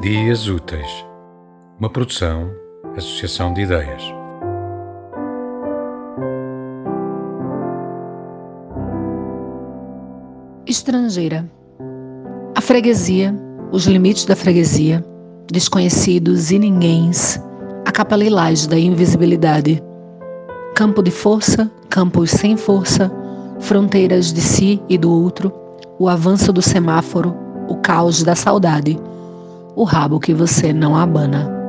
Dias Úteis, uma produção, associação de ideias. Estrangeira. A freguesia, os limites da freguesia, desconhecidos e ninguéms, a capa lilás da invisibilidade. Campo de força, campos sem força, fronteiras de si e do outro, o avanço do semáforo, o caos da saudade o rabo que você não abana.